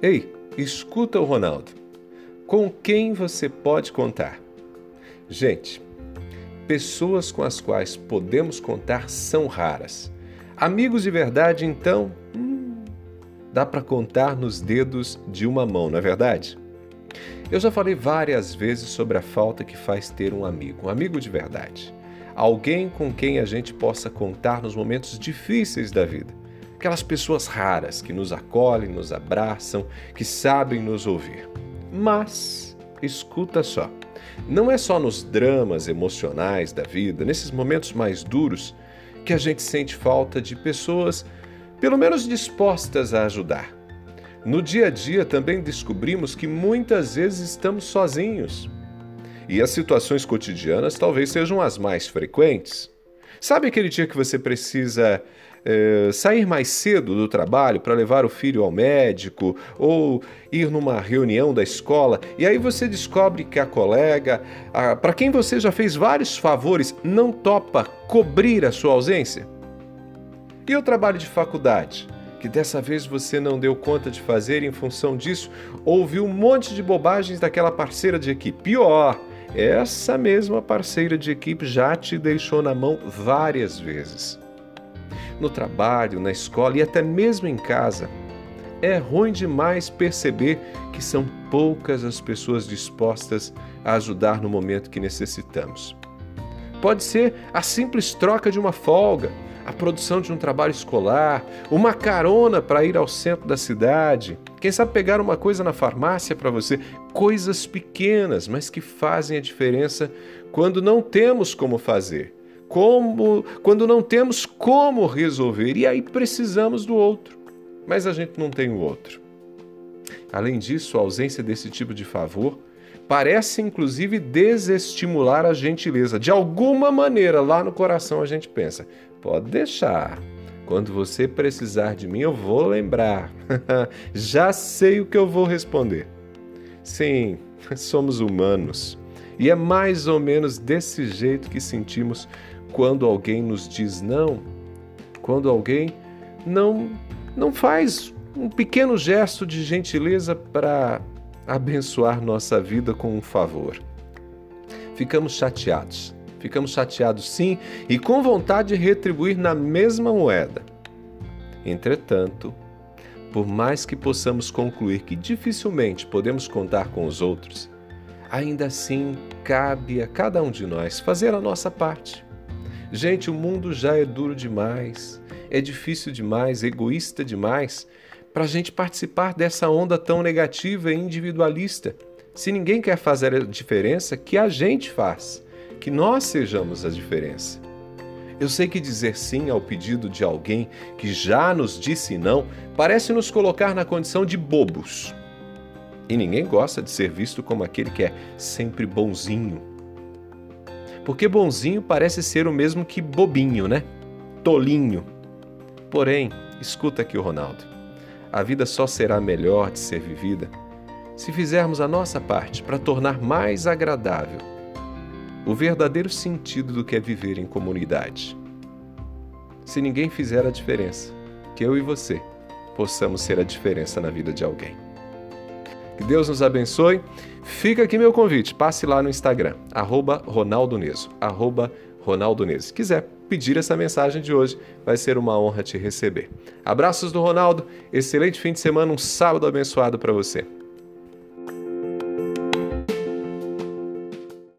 Ei, escuta o Ronaldo. Com quem você pode contar? Gente, pessoas com as quais podemos contar são raras. Amigos de verdade, então, hum, dá para contar nos dedos de uma mão, não é verdade? Eu já falei várias vezes sobre a falta que faz ter um amigo, um amigo de verdade. Alguém com quem a gente possa contar nos momentos difíceis da vida. Aquelas pessoas raras que nos acolhem, nos abraçam, que sabem nos ouvir. Mas, escuta só, não é só nos dramas emocionais da vida, nesses momentos mais duros, que a gente sente falta de pessoas, pelo menos dispostas a ajudar. No dia a dia também descobrimos que muitas vezes estamos sozinhos. E as situações cotidianas talvez sejam as mais frequentes. Sabe aquele dia que você precisa é, sair mais cedo do trabalho para levar o filho ao médico ou ir numa reunião da escola e aí você descobre que a colega, para quem você já fez vários favores, não topa cobrir a sua ausência? E o trabalho de faculdade? que dessa vez você não deu conta de fazer em função disso, ouviu um monte de bobagens daquela parceira de equipe. Pior, essa mesma parceira de equipe já te deixou na mão várias vezes. No trabalho, na escola e até mesmo em casa, é ruim demais perceber que são poucas as pessoas dispostas a ajudar no momento que necessitamos. Pode ser a simples troca de uma folga a produção de um trabalho escolar, uma carona para ir ao centro da cidade, quem sabe pegar uma coisa na farmácia para você, coisas pequenas, mas que fazem a diferença quando não temos como fazer, como quando não temos como resolver. E aí precisamos do outro, mas a gente não tem o outro. Além disso, a ausência desse tipo de favor parece inclusive desestimular a gentileza. De alguma maneira, lá no coração a gente pensa: Pode deixar. Quando você precisar de mim, eu vou lembrar. Já sei o que eu vou responder. Sim, somos humanos. E é mais ou menos desse jeito que sentimos quando alguém nos diz não, quando alguém não não faz um pequeno gesto de gentileza para abençoar nossa vida com um favor. Ficamos chateados, Ficamos chateados sim e com vontade de retribuir na mesma moeda. Entretanto, por mais que possamos concluir que dificilmente podemos contar com os outros, ainda assim cabe a cada um de nós fazer a nossa parte. Gente, o mundo já é duro demais, é difícil demais, egoísta demais para a gente participar dessa onda tão negativa e individualista. Se ninguém quer fazer a diferença, que a gente faz que nós sejamos a diferença. Eu sei que dizer sim ao pedido de alguém que já nos disse não parece nos colocar na condição de bobos. E ninguém gosta de ser visto como aquele que é sempre bonzinho. Porque bonzinho parece ser o mesmo que bobinho, né? Tolinho. Porém, escuta aqui o Ronaldo. A vida só será melhor de ser vivida se fizermos a nossa parte para tornar mais agradável o verdadeiro sentido do que é viver em comunidade. Se ninguém fizer a diferença, que eu e você possamos ser a diferença na vida de alguém. Que Deus nos abençoe. Fica aqui meu convite. Passe lá no Instagram, arroba Ronaldo Neso, arroba Ronaldo Neso. Se quiser pedir essa mensagem de hoje, vai ser uma honra te receber. Abraços do Ronaldo, excelente fim de semana, um sábado abençoado para você.